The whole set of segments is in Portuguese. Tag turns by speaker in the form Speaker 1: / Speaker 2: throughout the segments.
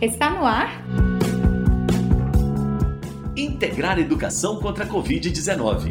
Speaker 1: Está no ar?
Speaker 2: Integrar Educação contra a Covid-19.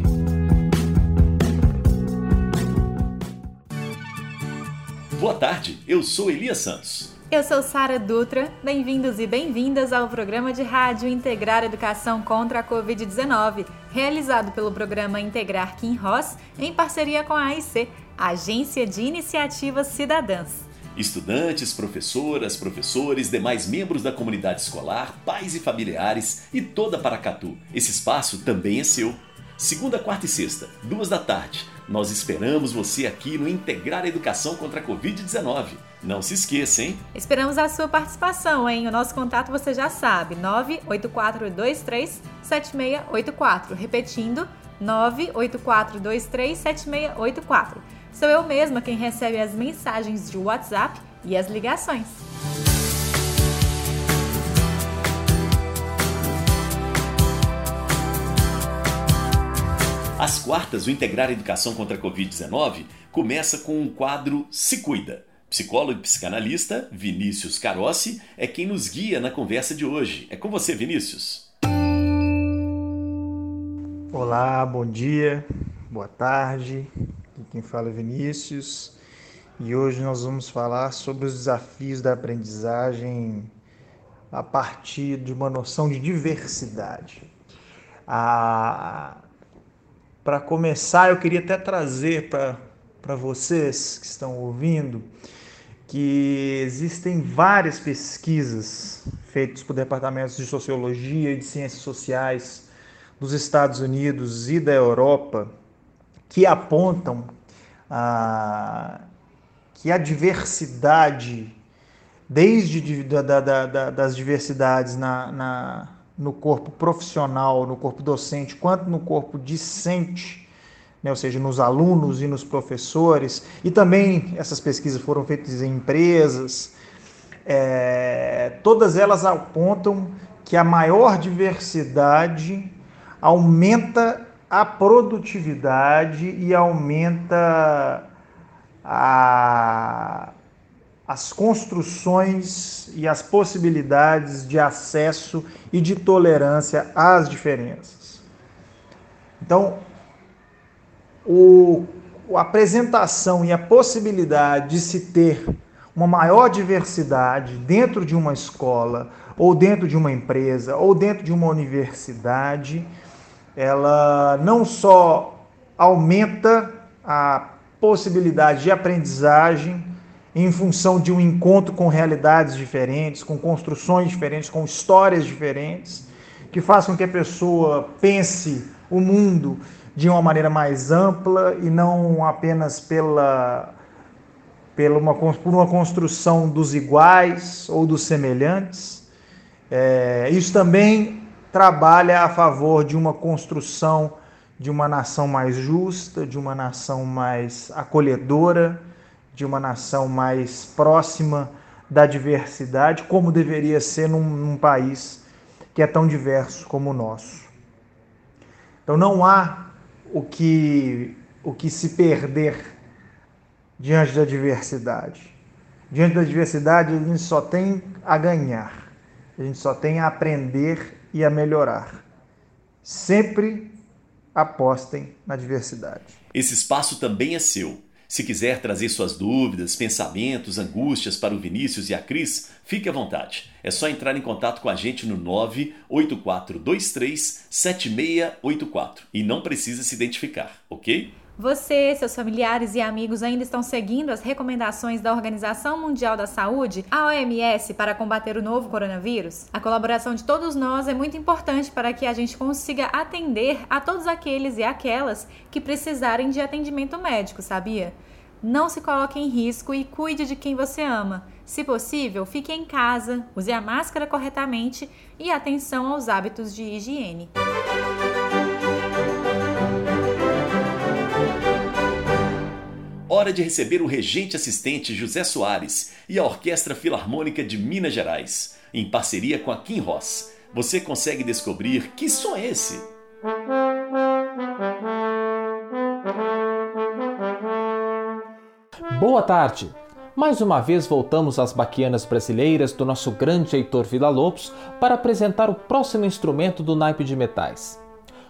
Speaker 2: Boa tarde, eu sou Elias Santos.
Speaker 1: Eu sou Sara Dutra. Bem-vindos e bem-vindas ao programa de rádio Integrar Educação contra a Covid-19, realizado pelo programa Integrar Kim Ross em parceria com a AIC, Agência de Iniciativas Cidadãs.
Speaker 2: Estudantes, professoras, professores, demais membros da comunidade escolar, pais e familiares e toda Paracatu. Esse espaço também é seu. Segunda, quarta e sexta, duas da tarde. Nós esperamos você aqui no Integrar Educação contra a Covid-19. Não se esqueça, hein?
Speaker 1: Esperamos a sua participação, hein? O nosso contato você já sabe, 984237684. Repetindo, 984237684. Sou eu mesma quem recebe as mensagens de WhatsApp e as ligações.
Speaker 2: Às quartas, o Integrar Educação contra a Covid-19 começa com um quadro Se Cuida. Psicólogo e psicanalista Vinícius Carossi é quem nos guia na conversa de hoje. É com você, Vinícius.
Speaker 3: Olá, bom dia, boa tarde. Quem fala é Vinícius e hoje nós vamos falar sobre os desafios da aprendizagem a partir de uma noção de diversidade. Ah, para começar, eu queria até trazer para vocês que estão ouvindo que existem várias pesquisas feitas por departamentos de sociologia e de ciências sociais dos Estados Unidos e da Europa que apontam que a diversidade, desde da, da, da, das diversidades na, na, no corpo profissional, no corpo docente, quanto no corpo discente, né, ou seja, nos alunos e nos professores, e também essas pesquisas foram feitas em empresas, é, todas elas apontam que a maior diversidade aumenta a produtividade e aumenta a, as construções e as possibilidades de acesso e de tolerância às diferenças. Então, o, a apresentação e a possibilidade de se ter uma maior diversidade dentro de uma escola, ou dentro de uma empresa, ou dentro de uma universidade, ela não só aumenta a possibilidade de aprendizagem em função de um encontro com realidades diferentes, com construções diferentes, com histórias diferentes, que faz com que a pessoa pense o mundo de uma maneira mais ampla e não apenas pela, pela uma, por uma construção dos iguais ou dos semelhantes. É, isso também trabalha a favor de uma construção de uma nação mais justa, de uma nação mais acolhedora, de uma nação mais próxima da diversidade, como deveria ser num, num país que é tão diverso como o nosso. Então não há o que, o que se perder diante da diversidade. Diante da diversidade, a gente só tem a ganhar, a gente só tem a aprender e a melhorar. Sempre apostem na diversidade.
Speaker 2: Esse espaço também é seu. Se quiser trazer suas dúvidas, pensamentos, angústias para o Vinícius e a Cris, fique à vontade. É só entrar em contato com a gente no 98423 7684 e não precisa se identificar, ok?
Speaker 1: Você, seus familiares e amigos ainda estão seguindo as recomendações da Organização Mundial da Saúde, a OMS, para combater o novo coronavírus? A colaboração de todos nós é muito importante para que a gente consiga atender a todos aqueles e aquelas que precisarem de atendimento médico, sabia? Não se coloque em risco e cuide de quem você ama. Se possível, fique em casa, use a máscara corretamente e atenção aos hábitos de higiene.
Speaker 2: Hora de receber o regente assistente José Soares e a Orquestra Filarmônica de Minas Gerais, em parceria com a Kim Ross. Você consegue descobrir que som é esse?
Speaker 4: Boa tarde! mais uma vez voltamos às baquianas brasileiras do nosso grande Heitor Villa-Lobos para apresentar o próximo instrumento do naipe de metais.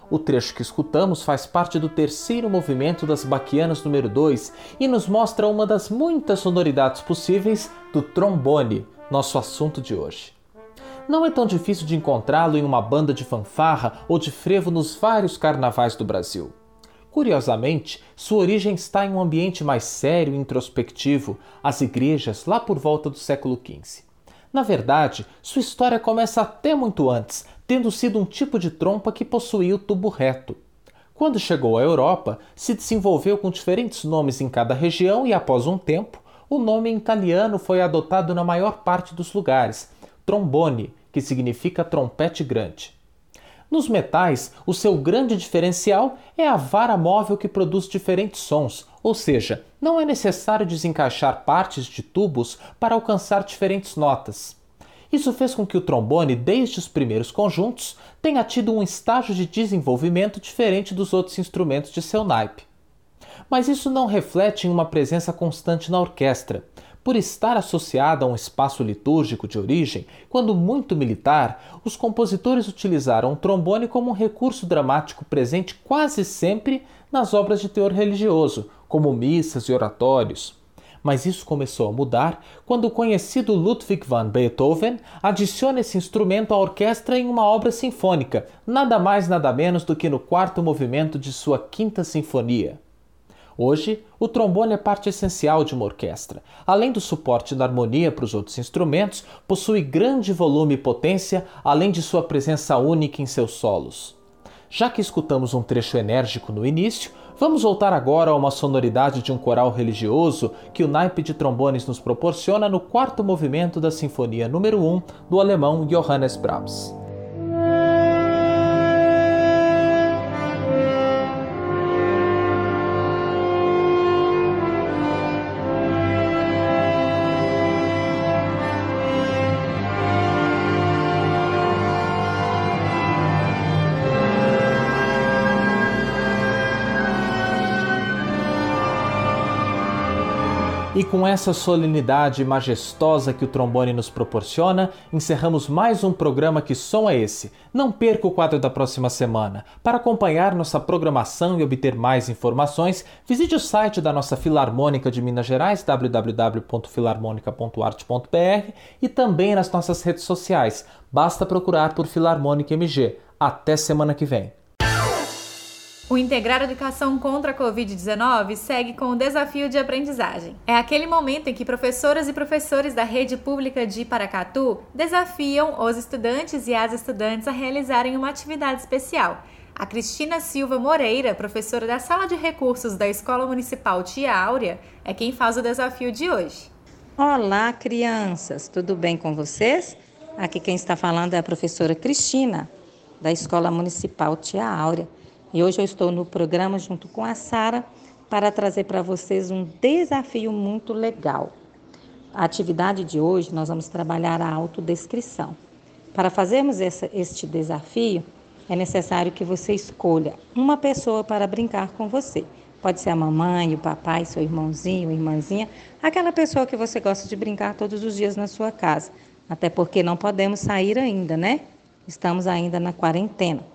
Speaker 4: O trecho que escutamos faz parte do terceiro movimento das baquianas número 2 e nos mostra uma das muitas sonoridades possíveis do trombone, nosso assunto de hoje. Não é tão difícil de encontrá-lo em uma banda de fanfarra ou de frevo nos vários carnavais do Brasil. Curiosamente, sua origem está em um ambiente mais sério e introspectivo, as igrejas lá por volta do século XV. Na verdade, sua história começa até muito antes, tendo sido um tipo de trompa que possuía o tubo reto. Quando chegou à Europa, se desenvolveu com diferentes nomes em cada região e, após um tempo, o nome em italiano foi adotado na maior parte dos lugares, trombone, que significa trompete grande. Nos metais, o seu grande diferencial é a vara móvel que produz diferentes sons, ou seja, não é necessário desencaixar partes de tubos para alcançar diferentes notas. Isso fez com que o trombone, desde os primeiros conjuntos, tenha tido um estágio de desenvolvimento diferente dos outros instrumentos de seu naipe. Mas isso não reflete em uma presença constante na orquestra, por estar associada a um espaço litúrgico de origem, quando muito militar, os compositores utilizaram o trombone como um recurso dramático presente quase sempre nas obras de teor religioso, como missas e oratórios. Mas isso começou a mudar quando o conhecido Ludwig van Beethoven adiciona esse instrumento à orquestra em uma obra sinfônica, nada mais nada menos do que no quarto movimento de sua Quinta Sinfonia. Hoje, o trombone é parte essencial de uma orquestra. Além do suporte da harmonia para os outros instrumentos, possui grande volume e potência, além de sua presença única em seus solos. Já que escutamos um trecho enérgico no início, vamos voltar agora a uma sonoridade de um coral religioso que o naipe de trombones nos proporciona no quarto movimento da Sinfonia número 1 do alemão Johannes Brahms. Com essa solenidade majestosa que o trombone nos proporciona, encerramos mais um programa Que Som é Esse? Não perca o quadro da próxima semana. Para acompanhar nossa programação e obter mais informações, visite o site da nossa Filarmônica de Minas Gerais, www.filarmonica.art.br e também nas nossas redes sociais. Basta procurar por Filarmônica MG. Até semana que vem.
Speaker 1: O Integrar Educação contra a Covid-19 segue com o desafio de aprendizagem. É aquele momento em que professoras e professores da rede pública de Paracatu desafiam os estudantes e as estudantes a realizarem uma atividade especial. A Cristina Silva Moreira, professora da Sala de Recursos da Escola Municipal Tia Áurea, é quem faz o desafio de hoje.
Speaker 5: Olá, crianças, tudo bem com vocês? Aqui quem está falando é a professora Cristina, da Escola Municipal Tia Áurea. E hoje eu estou no programa junto com a Sara para trazer para vocês um desafio muito legal. A atividade de hoje nós vamos trabalhar a autodescrição. Para fazermos essa, este desafio, é necessário que você escolha uma pessoa para brincar com você. Pode ser a mamãe, o papai, seu irmãozinho, irmãzinha, aquela pessoa que você gosta de brincar todos os dias na sua casa. Até porque não podemos sair ainda, né? Estamos ainda na quarentena.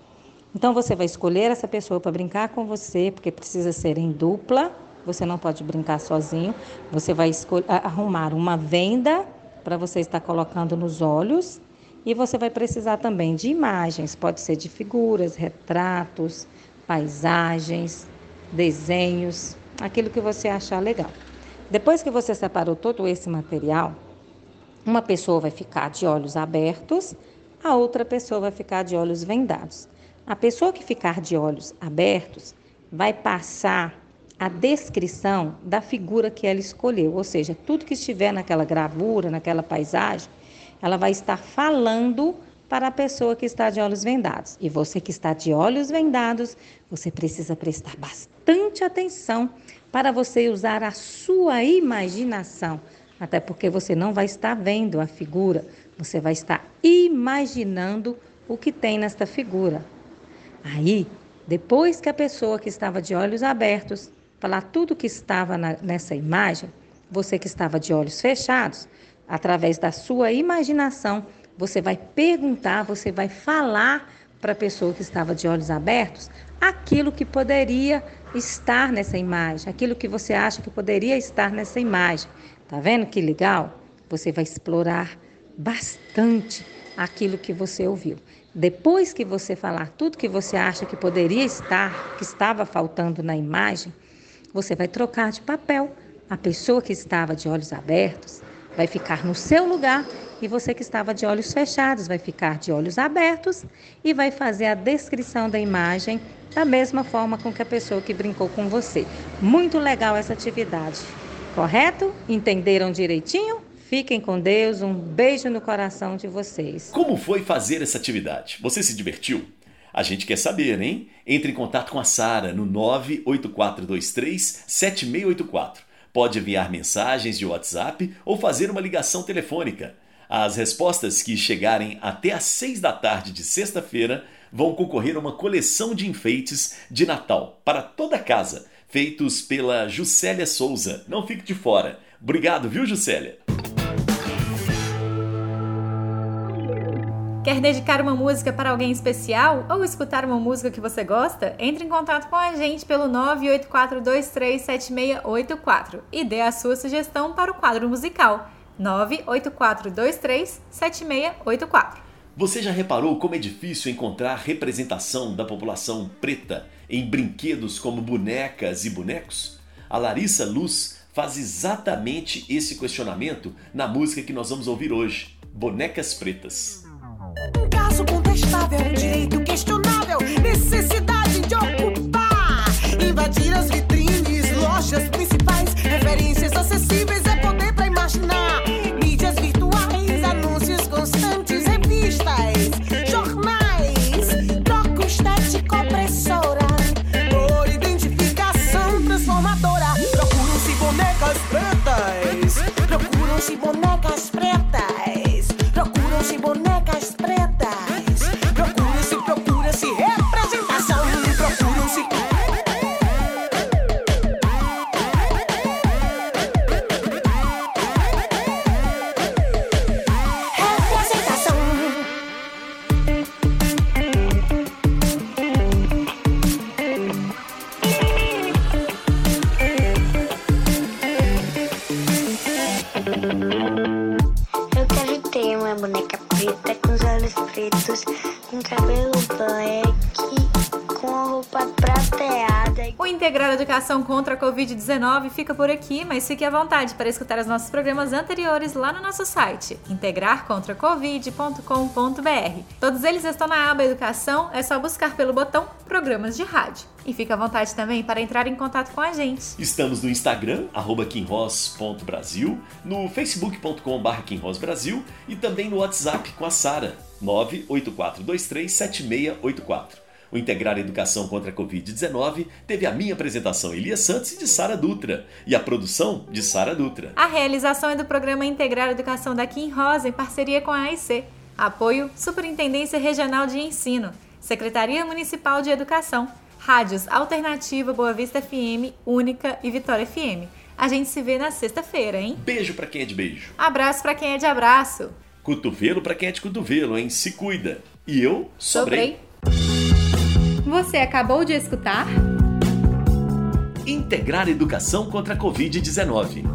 Speaker 5: Então você vai escolher essa pessoa para brincar com você, porque precisa ser em dupla. Você não pode brincar sozinho. Você vai arrumar uma venda para você estar colocando nos olhos e você vai precisar também de imagens, pode ser de figuras, retratos, paisagens, desenhos, aquilo que você achar legal. Depois que você separou todo esse material, uma pessoa vai ficar de olhos abertos, a outra pessoa vai ficar de olhos vendados. A pessoa que ficar de olhos abertos vai passar a descrição da figura que ela escolheu, ou seja, tudo que estiver naquela gravura, naquela paisagem, ela vai estar falando para a pessoa que está de olhos vendados. E você que está de olhos vendados, você precisa prestar bastante atenção para você usar a sua imaginação, até porque você não vai estar vendo a figura, você vai estar imaginando o que tem nesta figura. Aí, depois que a pessoa que estava de olhos abertos falar tudo que estava na, nessa imagem, Você que estava de olhos fechados, através da sua imaginação, você vai perguntar, você vai falar para a pessoa que estava de olhos abertos aquilo que poderia estar nessa imagem, aquilo que você acha que poderia estar nessa imagem. Tá vendo que legal? Você vai explorar bastante aquilo que você ouviu. Depois que você falar tudo que você acha que poderia estar, que estava faltando na imagem, você vai trocar de papel. A pessoa que estava de olhos abertos vai ficar no seu lugar e você que estava de olhos fechados vai ficar de olhos abertos e vai fazer a descrição da imagem da mesma forma com que a pessoa que brincou com você. Muito legal essa atividade. Correto? Entenderam direitinho? Fiquem com Deus, um beijo no coração de vocês.
Speaker 2: Como foi fazer essa atividade? Você se divertiu? A gente quer saber, hein? Entre em contato com a Sara no 98423 7684. Pode enviar mensagens de WhatsApp ou fazer uma ligação telefônica. As respostas que chegarem até às 6 da tarde de sexta-feira vão concorrer a uma coleção de enfeites de Natal para toda a casa, feitos pela Juscelia Souza. Não fique de fora. Obrigado, viu, Juscelia?
Speaker 1: Quer dedicar uma música para alguém especial ou escutar uma música que você gosta? Entre em contato com a gente pelo 984237684 e dê a sua sugestão para o quadro musical 984237684.
Speaker 2: Você já reparou como é difícil encontrar representação da população preta em brinquedos como bonecas e bonecos? A Larissa Luz faz exatamente esse questionamento na música que nós vamos ouvir hoje, Bonecas Pretas.
Speaker 6: Um caso contestável, um direito questionável,
Speaker 7: Eu quero ter uma boneca preta com os olhos pretos, com cabelo black, com a roupa prateada.
Speaker 1: O Integrar Educação contra a Covid-19 fica por aqui, mas fique à vontade para escutar os nossos programas anteriores lá no nosso site, integrarcontracovid.com.br. Todos eles estão na aba Educação, é só buscar pelo botão Programas de Rádio. E fique à vontade também para entrar em contato com a gente.
Speaker 2: Estamos no Instagram, arroba quinroz.brasil, no facebook.com.br e também no WhatsApp com a Sara, 984237684. O Integrar Educação contra a Covid-19 teve a minha apresentação Elias Santos e de Sara Dutra, e a produção de Sara Dutra.
Speaker 1: A realização é do programa Integrar Educação da Kim Rosa em parceria com a AIC. Apoio Superintendência Regional de Ensino, Secretaria Municipal de Educação, Rádios Alternativa Boa Vista FM, Única e Vitória FM. A gente se vê na sexta-feira, hein?
Speaker 2: Beijo pra quem é de beijo.
Speaker 1: Abraço pra quem é de abraço.
Speaker 2: Cotovelo pra quem é de cotovelo, hein? Se cuida. E eu sobrei.
Speaker 1: Você acabou de escutar?
Speaker 2: Integrar Educação contra a Covid-19.